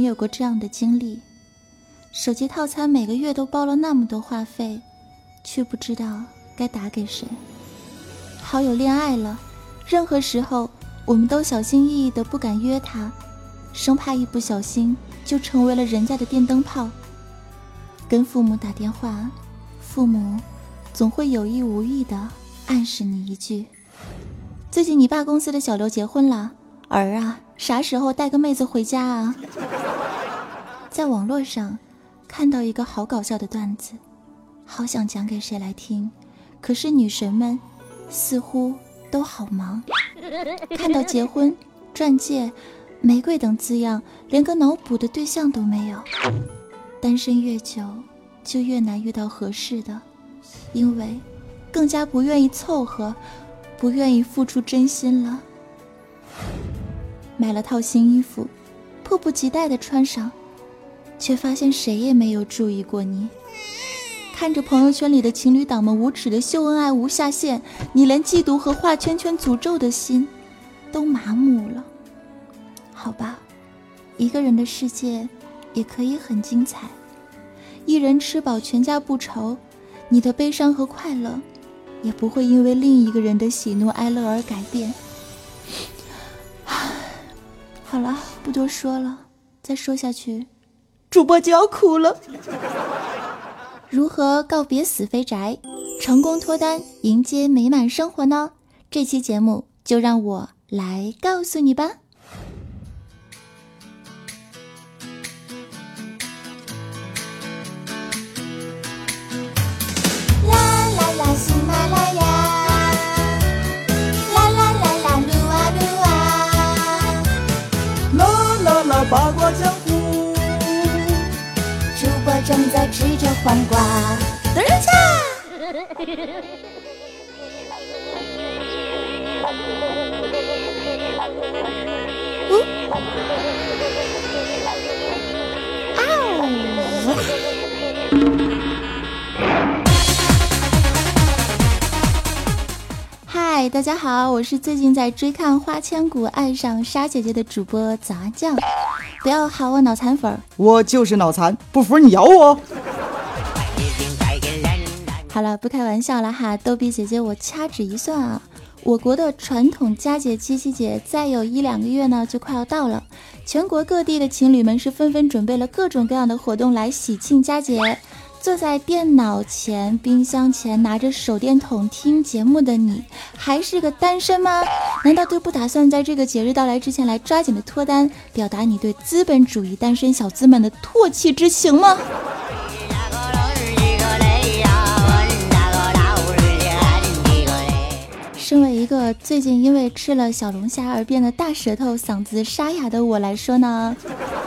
你有过这样的经历？手机套餐每个月都包了那么多话费，却不知道该打给谁。好友恋爱了，任何时候我们都小心翼翼的不敢约他，生怕一不小心就成为了人家的电灯泡。跟父母打电话，父母总会有意无意的暗示你一句：“最近你爸公司的小刘结婚了，儿啊。”啥时候带个妹子回家啊？在网络上看到一个好搞笑的段子，好想讲给谁来听，可是女神们似乎都好忙，看到结婚、钻戒、玫瑰等字样，连个脑补的对象都没有。单身越久，就越难遇到合适的，因为更加不愿意凑合，不愿意付出真心了。买了套新衣服，迫不及待的穿上，却发现谁也没有注意过你。看着朋友圈里的情侣党们无耻的秀恩爱无下限，你连嫉妒和画圈圈诅咒的心都麻木了。好吧，一个人的世界也可以很精彩。一人吃饱全家不愁，你的悲伤和快乐也不会因为另一个人的喜怒哀乐而改变。好了，不多说了，再说下去，主播就要哭了。如何告别死肥宅，成功脱单，迎接美满生活呢？这期节目就让我来告诉你吧。黄瓜。等一下。嗨，大家好，我是最近在追看《花千骨》爱上沙姐姐的主播杂酱。不要喊我脑残粉儿，我就是脑残，不服你咬我。好了，不开玩笑了哈，逗比姐姐，我掐指一算啊，我国的传统佳节七夕节再有一两个月呢，就快要到了。全国各地的情侣们是纷纷准备了各种各样的活动来喜庆佳节。坐在电脑前、冰箱前，拿着手电筒听节目的你，还是个单身吗？难道就不打算在这个节日到来之前来抓紧的脱单，表达你对资本主义单身小资们的唾弃之情吗？身为一个最近因为吃了小龙虾而变得大舌头、嗓子沙哑的我来说呢，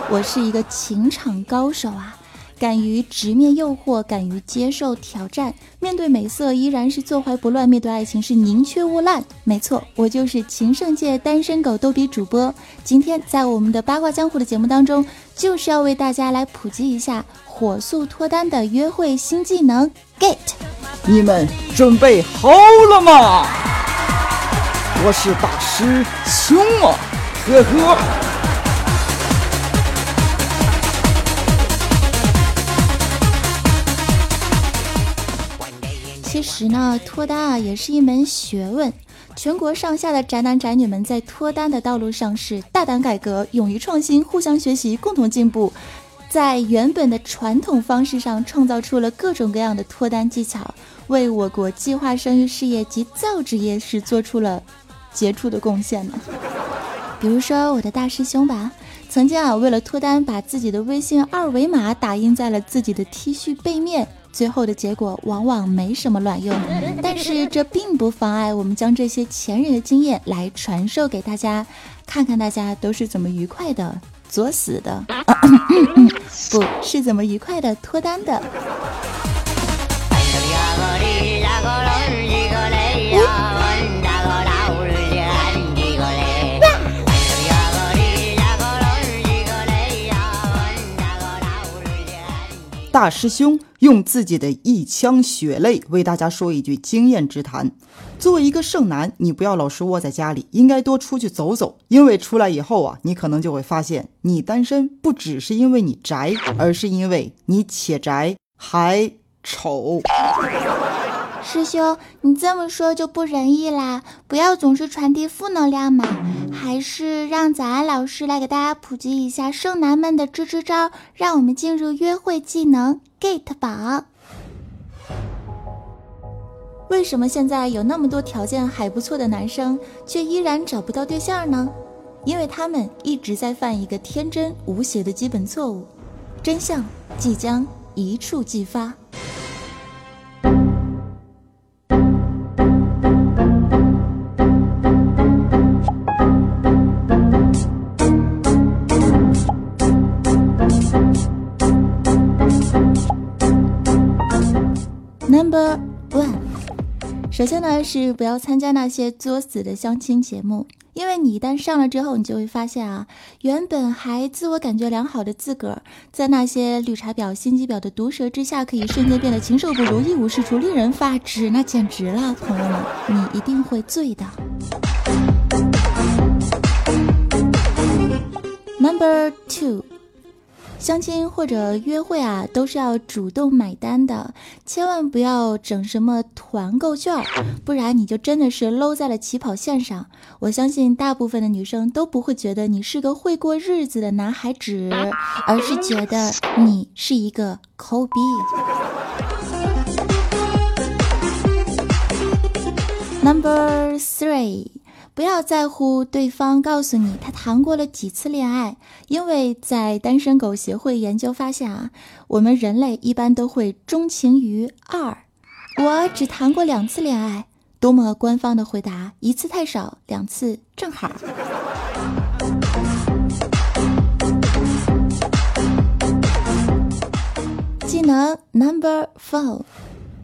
我是一个情场高手啊。敢于直面诱惑，敢于接受挑战，面对美色依然是坐怀不乱，面对爱情是宁缺毋滥。没错，我就是情圣界单身狗逗比主播。今天在我们的八卦江湖的节目当中，就是要为大家来普及一下火速脱单的约会新技能。Get，你们准备好了吗？我是大师兄啊，呵呵。其实呢，脱单啊也是一门学问。全国上下的宅男宅女们在脱单的道路上是大胆改革、勇于创新、互相学习、共同进步，在原本的传统方式上创造出了各种各样的脱单技巧，为我国计划生育事业及造纸业是做出了杰出的贡献呢。比如说我的大师兄吧，曾经啊为了脱单，把自己的微信二维码打印在了自己的 T 恤背面。最后的结果往往没什么卵用，但是这并不妨碍我们将这些前人的经验来传授给大家，看看大家都是怎么愉快的作死的，不是怎么愉快的脱单的。大师兄用自己的一腔血泪为大家说一句经验之谈：作为一个剩男，你不要老是窝在家里，应该多出去走走。因为出来以后啊，你可能就会发现，你单身不只是因为你宅，而是因为你且宅还丑。师兄，你这么说就不仁义啦！不要总是传递负能量嘛，还是让早安老师来给大家普及一下剩男们的支支招，让我们进入约会技能 get 榜。为什么现在有那么多条件还不错的男生，却依然找不到对象呢？因为他们一直在犯一个天真无邪的基本错误，真相即将一触即发。首先呢是不要参加那些作死的相亲节目，因为你一旦上了之后，你就会发现啊，原本还自我感觉良好的自个儿，在那些绿茶婊、心机婊的毒舌之下，可以瞬间变得禽兽不如、一无是处、令人发指，那简直了，朋友们，你一定会醉的。Number two。相亲或者约会啊，都是要主动买单的，千万不要整什么团购券，不然你就真的是搂在了起跑线上。我相信大部分的女生都不会觉得你是个会过日子的男孩子，而是觉得你是一个抠逼。Number three。不要在乎对方告诉你他谈过了几次恋爱，因为在单身狗协会研究发现啊，我们人类一般都会钟情于二。我只谈过两次恋爱，多么官方的回答！一次太少，两次正好。技能 Number Four。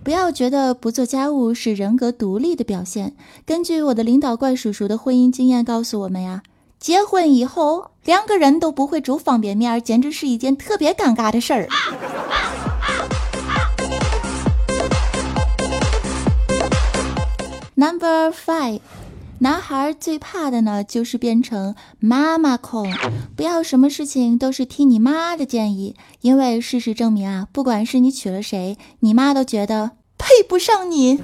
不要觉得不做家务是人格独立的表现。根据我的领导怪叔叔的婚姻经验告诉我们呀，结婚以后两个人都不会煮方便面，简直是一件特别尴尬的事儿。Number five，男孩最怕的呢就是变成妈妈控。不要什么事情都是听你妈的建议，因为事实证明啊，不管是你娶了谁，你妈都觉得。配不上你。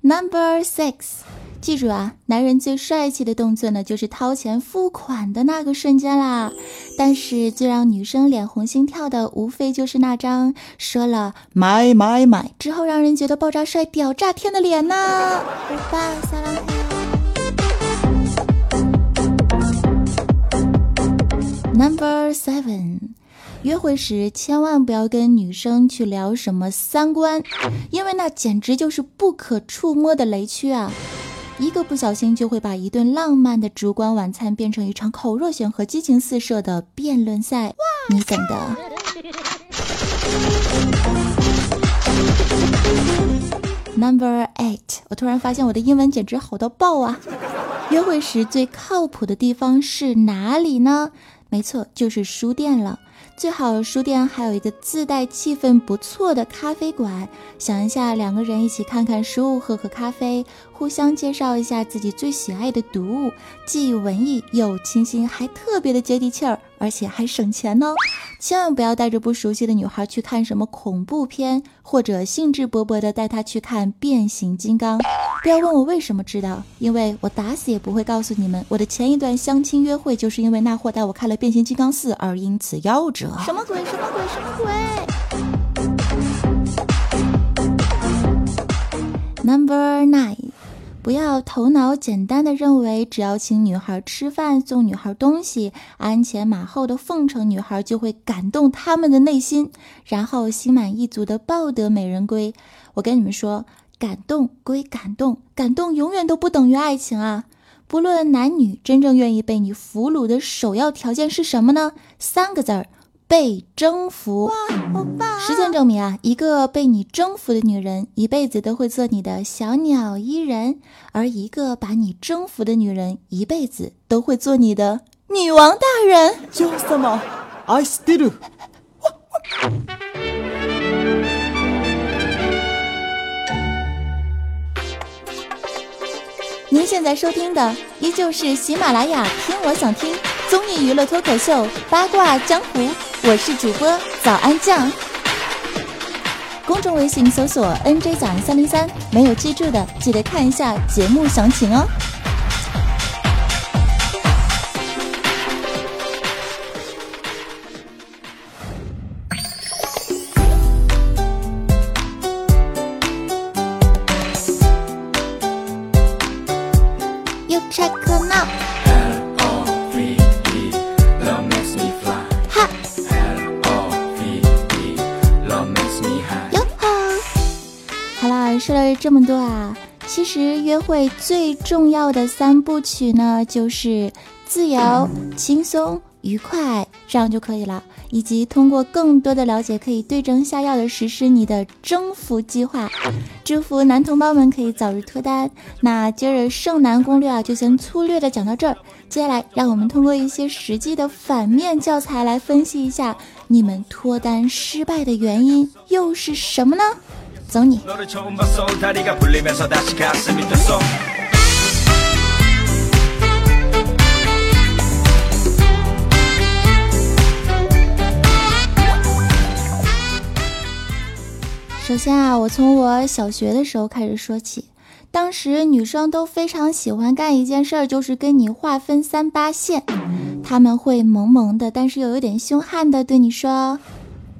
Number six，记住啊，男人最帅气的动作呢，就是掏钱付款的那个瞬间啦。但是最让女生脸红心跳的，无非就是那张说了买买买之后，让人觉得爆炸帅、屌炸天的脸呐。Number seven，约会时千万不要跟女生去聊什么三观，因为那简直就是不可触摸的雷区啊！一个不小心就会把一顿浪漫的烛光晚餐变成一场口若悬河、激情四射的辩论赛，你懂的。Number eight，我突然发现我的英文简直好到爆啊！约会时最靠谱的地方是哪里呢？没错，就是书店了。最好书店还有一个自带气氛不错的咖啡馆。想一下，两个人一起看看书，喝喝咖啡，互相介绍一下自己最喜爱的读物，既文艺又清新，还特别的接地气儿，而且还省钱呢。千万不要带着不熟悉的女孩去看什么恐怖片，或者兴致勃勃的带她去看变形金刚。不要问我为什么知道，因为我打死也不会告诉你们。我的前一段相亲约会就是因为那货带我看了变形金刚四而因此夭折。什么鬼？什么鬼？什么鬼？Number nine。不要头脑简单的认为，只要请女孩吃饭、送女孩东西、鞍前马后的奉承女孩，就会感动他们的内心，然后心满意足的抱得美人归。我跟你们说，感动归感动，感动永远都不等于爱情啊！不论男女，真正愿意被你俘虏的首要条件是什么呢？三个字儿：被征服。实践证明啊，一个被你征服的女人，一辈子都会做你的小鸟依人；而一个把你征服的女人，一辈子都会做你的女王大人。您现在收听的依旧是喜马拉雅听我想听综艺娱乐脱口秀八卦江湖，我是主播早安酱。公众微信搜索 “nj 早安三零三”，没有记住的记得看一下节目详情哦。实约会最重要的三部曲呢，就是自由、轻松、愉快，这样就可以了。以及通过更多的了解，可以对症下药的实施你的征服计划。祝福男同胞们可以早日脱单。那今儿剩男攻略啊，就先粗略的讲到这儿。接下来，让我们通过一些实际的反面教材来分析一下你们脱单失败的原因又是什么呢？走你！首先啊，我从我小学的时候开始说起。当时女生都非常喜欢干一件事儿，就是跟你划分三八线。他们会萌萌的，但是又有点凶悍的对你说。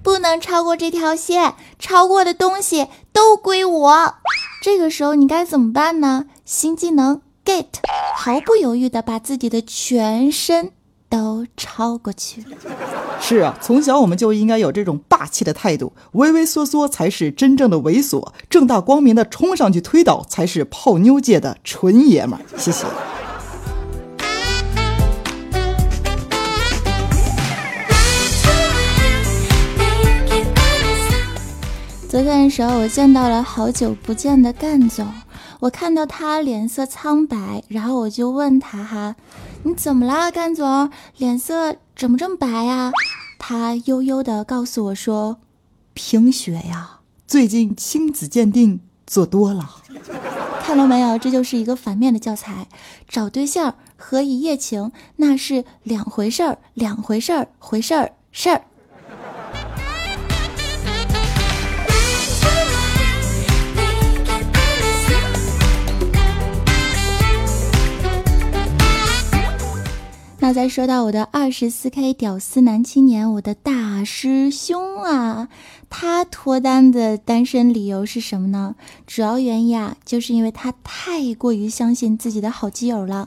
不能超过这条线，超过的东西都归我。这个时候你该怎么办呢？新技能 get，毫不犹豫的把自己的全身都超过去了。是啊，从小我们就应该有这种霸气的态度，畏畏缩缩才是真正的猥琐，正大光明的冲上去推倒才是泡妞界的纯爷们儿。谢谢。昨天的时候，我见到了好久不见的干总。我看到他脸色苍白，然后我就问他：“哈，你怎么了，干总？脸色怎么这么白呀？”他悠悠的告诉我说：“贫血呀，最近亲子鉴定做多了。”看到没有？这就是一个反面的教材。找对象和一夜情那是两回事儿，两回事儿，回事儿事儿。那再说到我的二十四 K 屌丝男青年，我的大师兄啊，他脱单的单身理由是什么呢？主要原因啊，就是因为他太过于相信自己的好基友了。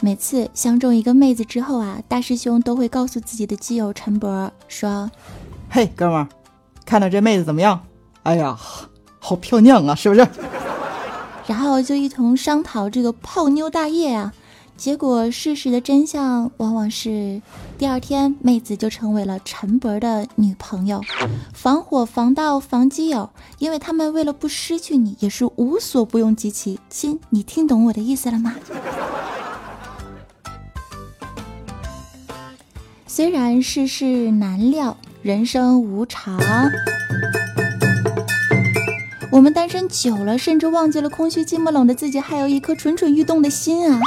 每次相中一个妹子之后啊，大师兄都会告诉自己的基友陈博说：“嘿，哥们儿，看到这妹子怎么样？哎呀，好漂亮啊，是不是？”然后就一同商讨这个泡妞大业啊。结果，事实的真相往往是，第二天妹子就成为了陈伯的女朋友。防火防盗防基友，因为他们为了不失去你，也是无所不用其极。亲，你听懂我的意思了吗？虽然世事难料，人生无常，我们单身久了，甚至忘记了空虚寂寞冷的自己，还有一颗蠢蠢欲动的心啊！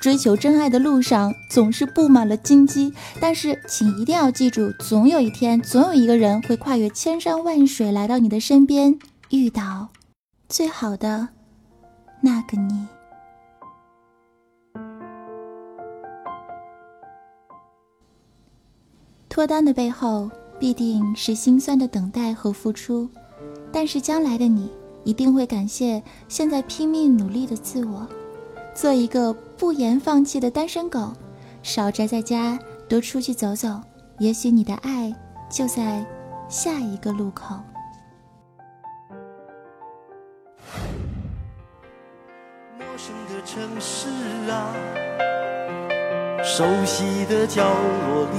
追求真爱的路上总是布满了荆棘，但是请一定要记住，总有一天，总有一个人会跨越千山万水来到你的身边，遇到最好的那个你。脱单的背后必定是心酸的等待和付出，但是将来的你一定会感谢现在拼命努力的自我。做一个不言放弃的单身狗，少宅在家，多出去走走。也许你的爱就在下一个路口。陌生的城市啊，熟悉的角落里，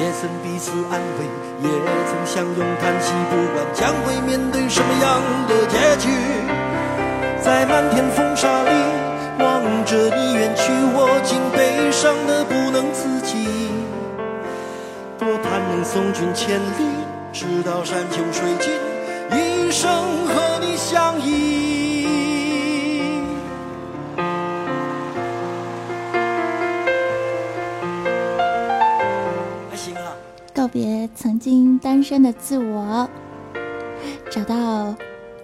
也曾彼此安慰，也曾相拥叹息，不管将会面对什么样的结局，在漫天风沙里望着你远去，我竟悲伤的不能自己。多盼能送君千里，直到山穷水尽，一生和你相依。告别曾经单身的自我，找到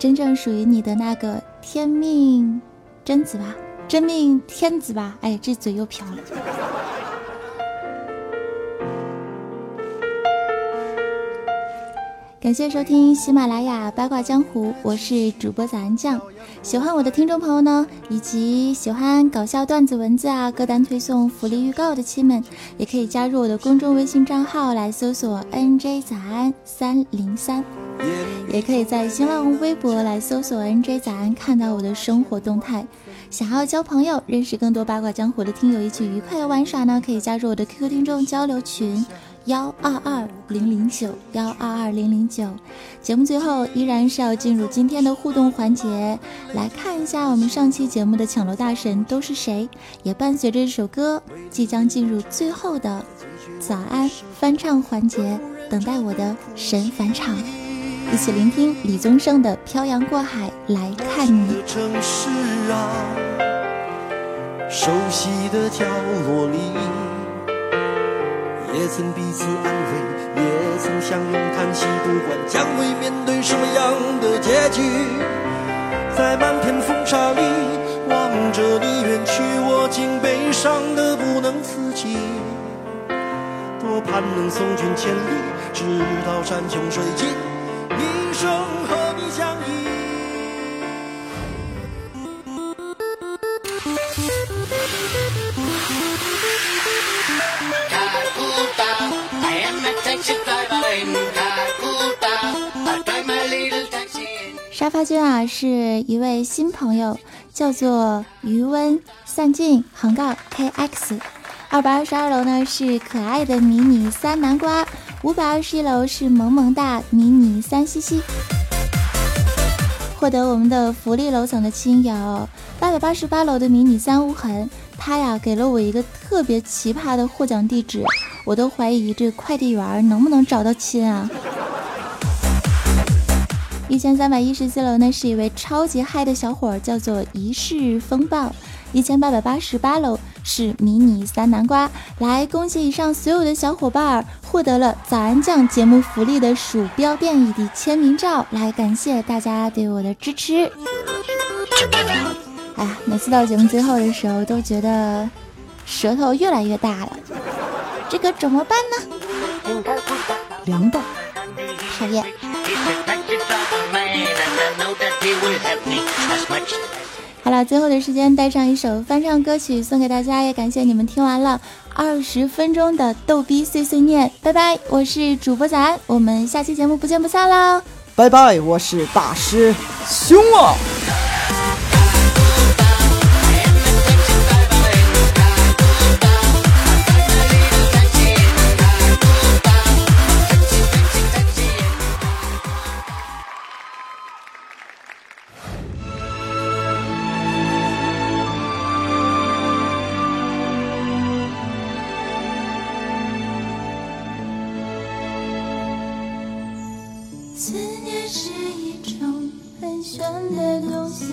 真正属于你的那个天命贞子吧，真命天子吧。哎，这嘴又瓢了。感谢收听喜马拉雅八卦江湖，我是主播早安酱。喜欢我的听众朋友呢，以及喜欢搞笑段子、文字啊、歌单推送、福利预告的亲们，也可以加入我的公众微信账号来搜索 “nj 早安三零三”，也可以在新浪微博来搜索 “nj 早安”，看到我的生活动态。想要交朋友、认识更多八卦江湖的听友，一起愉快的玩耍呢，可以加入我的 QQ 听众交流群。幺二二零零九幺二二零零九，节目最后依然是要进入今天的互动环节，来看一下我们上期节目的抢楼大神都是谁，也伴随着这首歌即将进入最后的早安翻唱环节，等待我的神返场，一起聆听李宗盛的《漂洋过海来看你》。城市啊熟悉的角落里。也曾彼此安慰，也曾相拥叹息，不管将会面对什么样的结局，在漫天风沙里望着你远去，我竟悲伤的不能自己。多盼能送君千里，直到山穷水尽，一生和你相依。沙发君啊，是一位新朋友，叫做余温散尽横杠 kx。二百二十二楼呢是可爱的迷你三南瓜，五百二十一楼是萌萌哒迷你三西西。获得我们的福利楼层的亲友，八百八十八楼的迷你三无痕，他呀给了我一个特别奇葩的获奖地址。我都怀疑这快递员能不能找到亲啊！一千三百一十四楼呢是一位超级嗨的小伙，叫做一世风暴。一千八百八十八楼是迷你三南瓜，来恭喜以上所有的小伙伴获得了早安酱节目福利的鼠标变异的签名照，来感谢大家对我的支持。哎呀，每次到节目最后的时候都觉得舌头越来越大了。这个怎么办呢？凉的，讨厌。好了，最后的时间带上一首翻唱歌曲送给大家，也感谢你们听完了二十分钟的逗逼碎碎念。拜拜，我是主播仔，我们下期节目不见不散喽。拜拜，我是大师兄啊。思念是一种很玄的东西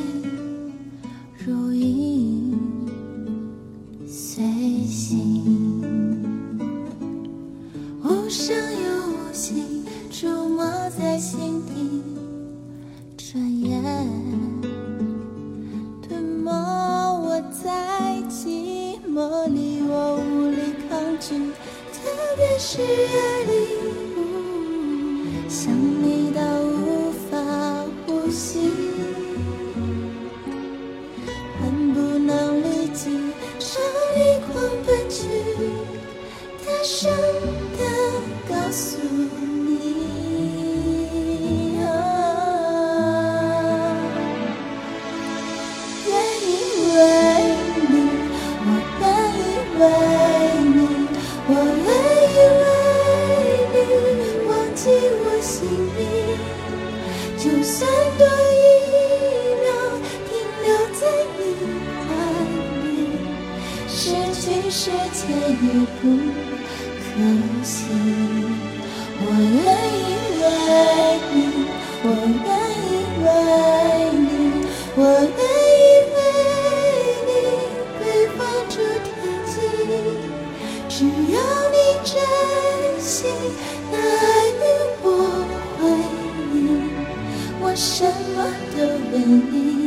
生。为你我愿意为你被放逐天际只要你真心拿爱与我回应我什么都愿意